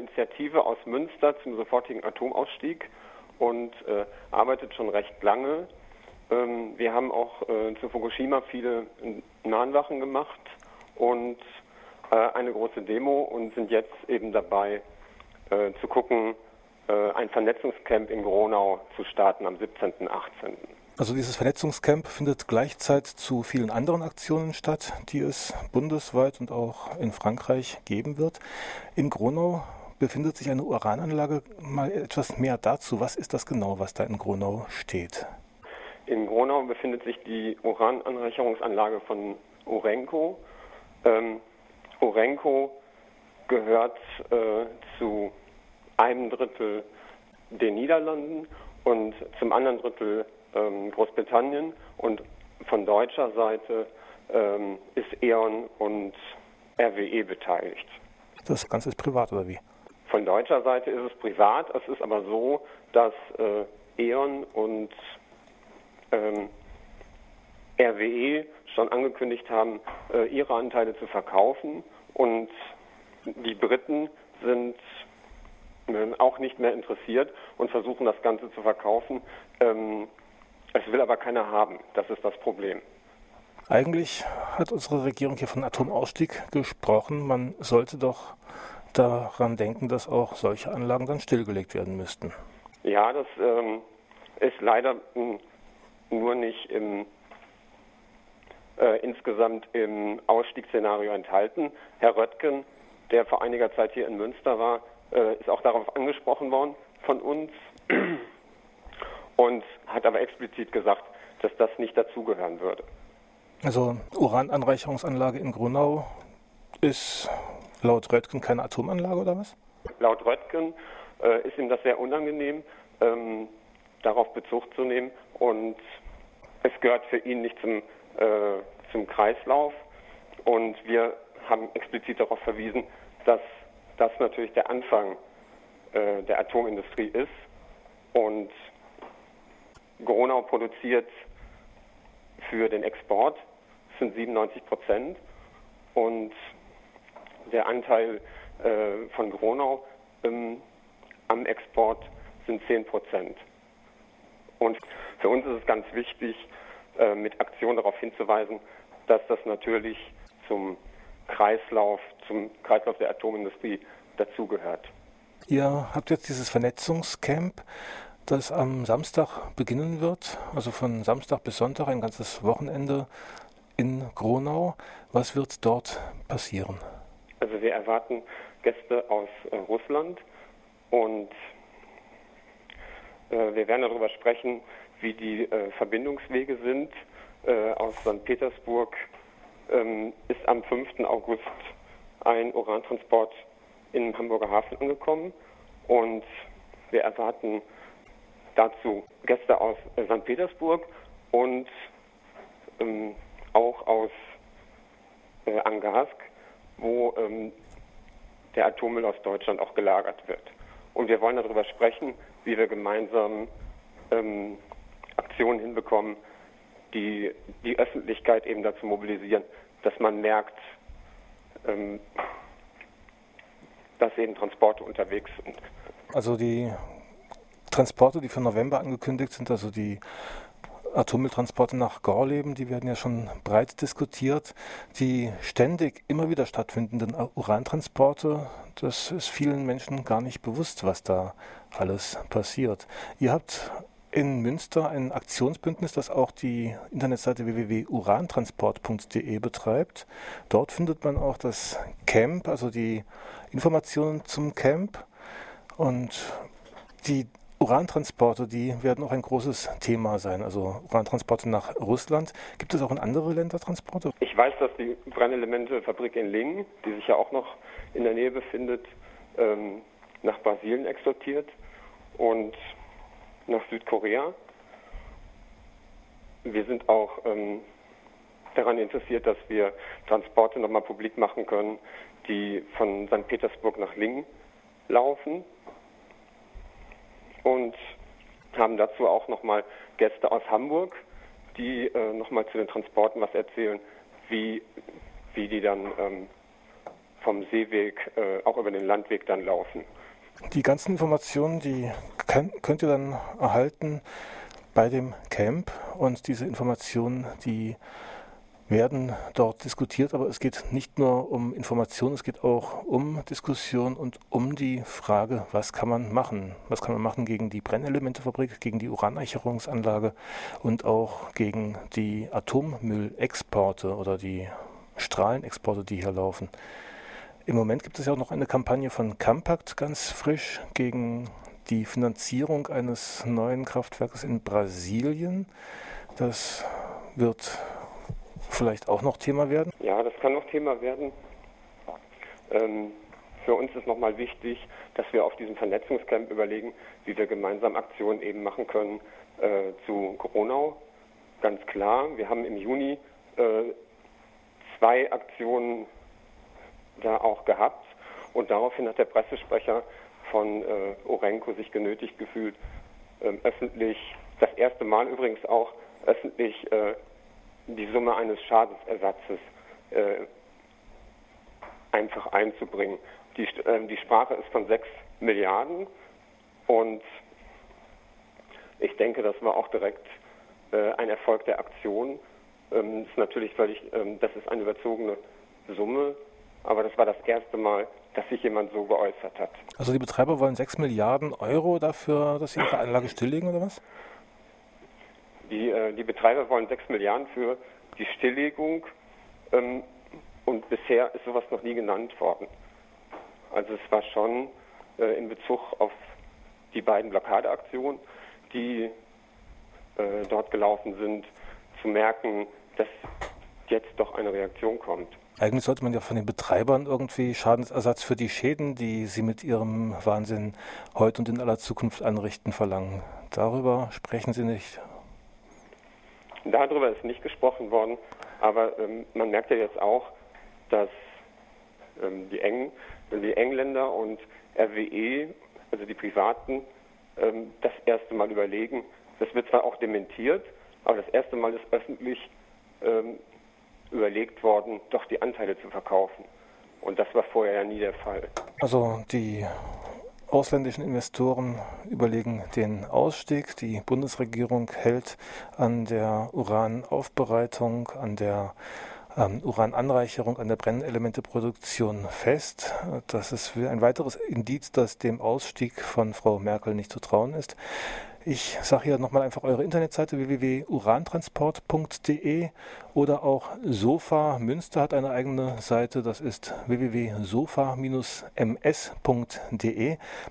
Initiative aus Münster zum sofortigen Atomausstieg und äh, arbeitet schon recht lange. Ähm, wir haben auch äh, zu Fukushima viele Nahenwachen gemacht und äh, eine große Demo und sind jetzt eben dabei äh, zu gucken, äh, ein Vernetzungscamp in Gronau zu starten am 17. und 18. Also dieses Vernetzungscamp findet gleichzeitig zu vielen anderen Aktionen statt, die es bundesweit und auch in Frankreich geben wird. In Gronau befindet sich eine Urananlage. Mal etwas mehr dazu. Was ist das genau, was da in Gronau steht? In Gronau befindet sich die Urananreicherungsanlage von Urenco. Ähm, Urenco gehört äh, zu einem Drittel den Niederlanden und zum anderen Drittel ähm, Großbritannien und von deutscher Seite ähm, ist E.ON und RWE beteiligt. Das Ganze ist privat oder wie? Von deutscher Seite ist es privat. Es ist aber so, dass äh, E.ON und ähm, RWE schon angekündigt haben, äh, ihre Anteile zu verkaufen und die Briten sind äh, auch nicht mehr interessiert und versuchen das Ganze zu verkaufen. Ähm, es will aber keiner haben. Das ist das Problem. Eigentlich hat unsere Regierung hier von Atomausstieg gesprochen. Man sollte doch daran denken, dass auch solche Anlagen dann stillgelegt werden müssten. Ja, das ähm, ist leider hm, nur nicht im, äh, insgesamt im Ausstiegsszenario enthalten. Herr Röttgen, der vor einiger Zeit hier in Münster war, äh, ist auch darauf angesprochen worden von uns und hat aber explizit gesagt, dass das nicht dazugehören würde. Also Urananreicherungsanlage in Grunau ist laut Röttgen keine Atomanlage oder was? Laut Röttgen äh, ist ihm das sehr unangenehm, ähm, darauf Bezug zu nehmen und es gehört für ihn nicht zum, äh, zum Kreislauf und wir haben explizit darauf verwiesen, dass das natürlich der Anfang äh, der Atomindustrie ist und Gronau produziert für den Export, das sind 97 Prozent. Und der Anteil äh, von Gronau ähm, am Export sind 10 Prozent. Und für uns ist es ganz wichtig, äh, mit Aktion darauf hinzuweisen, dass das natürlich zum Kreislauf, zum Kreislauf der Atomindustrie dazugehört. Ihr habt jetzt dieses Vernetzungscamp das am Samstag beginnen wird, also von Samstag bis Sonntag ein ganzes Wochenende in Gronau. Was wird dort passieren? Also wir erwarten Gäste aus äh, Russland und äh, wir werden darüber sprechen, wie die äh, Verbindungswege sind. Äh, aus St. Petersburg ähm, ist am 5. August ein Urantransport im Hamburger Hafen angekommen und wir erwarten dazu Gäste aus äh, St. Petersburg und ähm, auch aus äh, Angarsk, wo ähm, der Atommüll aus Deutschland auch gelagert wird. Und wir wollen darüber sprechen, wie wir gemeinsam ähm, Aktionen hinbekommen, die die Öffentlichkeit eben dazu mobilisieren, dass man merkt, ähm, dass eben Transporte unterwegs sind. Also die Transporte, die für November angekündigt sind, also die Atommülltransporte nach Gorleben, die werden ja schon breit diskutiert. Die ständig immer wieder stattfindenden Urantransporte, das ist vielen Menschen gar nicht bewusst, was da alles passiert. Ihr habt in Münster ein Aktionsbündnis, das auch die Internetseite www.urantransport.de betreibt. Dort findet man auch das Camp, also die Informationen zum Camp. Und die Urantransporte, die werden auch ein großes Thema sein. Also Urantransporte nach Russland. Gibt es auch in andere Länder Transporte? Ich weiß, dass die Brennelementefabrik in Lingen, die sich ja auch noch in der Nähe befindet, ähm, nach Brasilien exportiert und nach Südkorea. Wir sind auch ähm, daran interessiert, dass wir Transporte nochmal publik machen können, die von St. Petersburg nach Lingen laufen und haben dazu auch nochmal Gäste aus Hamburg, die äh, nochmal zu den Transporten was erzählen, wie, wie die dann ähm, vom Seeweg äh, auch über den Landweg dann laufen. Die ganzen Informationen, die könnt ihr dann erhalten bei dem Camp und diese Informationen, die werden dort diskutiert, aber es geht nicht nur um Informationen, es geht auch um Diskussion und um die Frage, was kann man machen? Was kann man machen gegen die Brennelementefabrik, gegen die Uraneicherungsanlage und auch gegen die Atommüllexporte oder die Strahlenexporte, die hier laufen. Im Moment gibt es ja auch noch eine Kampagne von Campact ganz frisch gegen die Finanzierung eines neuen Kraftwerkes in Brasilien. Das wird vielleicht auch noch Thema werden? Ja, das kann noch Thema werden. Ähm, für uns ist nochmal wichtig, dass wir auf diesem Vernetzungscamp überlegen, wie wir gemeinsam Aktionen eben machen können äh, zu Corona. Ganz klar, wir haben im Juni äh, zwei Aktionen da auch gehabt und daraufhin hat der Pressesprecher von äh, Orenco sich genötigt gefühlt, äh, öffentlich, das erste Mal übrigens auch öffentlich äh, die Summe eines Schadensersatzes äh, einfach einzubringen. Die, äh, die Sprache ist von 6 Milliarden und ich denke, das war auch direkt äh, ein Erfolg der Aktion. Ähm, ist natürlich völlig, ähm, das ist eine überzogene Summe, aber das war das erste Mal, dass sich jemand so geäußert hat. Also die Betreiber wollen 6 Milliarden Euro dafür, dass sie ihre Anlage stilllegen oder was? Die, äh, die Betreiber wollen 6 Milliarden für die Stilllegung ähm, und bisher ist sowas noch nie genannt worden. Also es war schon äh, in Bezug auf die beiden Blockadeaktionen, die äh, dort gelaufen sind, zu merken, dass jetzt doch eine Reaktion kommt. Eigentlich sollte man ja von den Betreibern irgendwie Schadensersatz für die Schäden, die sie mit ihrem Wahnsinn heute und in aller Zukunft anrichten, verlangen. Darüber sprechen Sie nicht. Darüber ist nicht gesprochen worden, aber ähm, man merkt ja jetzt auch, dass ähm, die, Eng, die Engländer und RWE, also die Privaten, ähm, das erste Mal überlegen. Das wird zwar auch dementiert, aber das erste Mal ist öffentlich ähm, überlegt worden, doch die Anteile zu verkaufen. Und das war vorher ja nie der Fall. Also die ausländischen Investoren überlegen den Ausstieg. Die Bundesregierung hält an der Uranaufbereitung, an der ähm, Urananreicherung, an der Brennelementeproduktion fest. Das ist ein weiteres Indiz, dass dem Ausstieg von Frau Merkel nicht zu trauen ist. Ich sage hier nochmal einfach eure Internetseite www.urantransport.de oder auch Sofa Münster hat eine eigene Seite, das ist www.sofa-ms.de.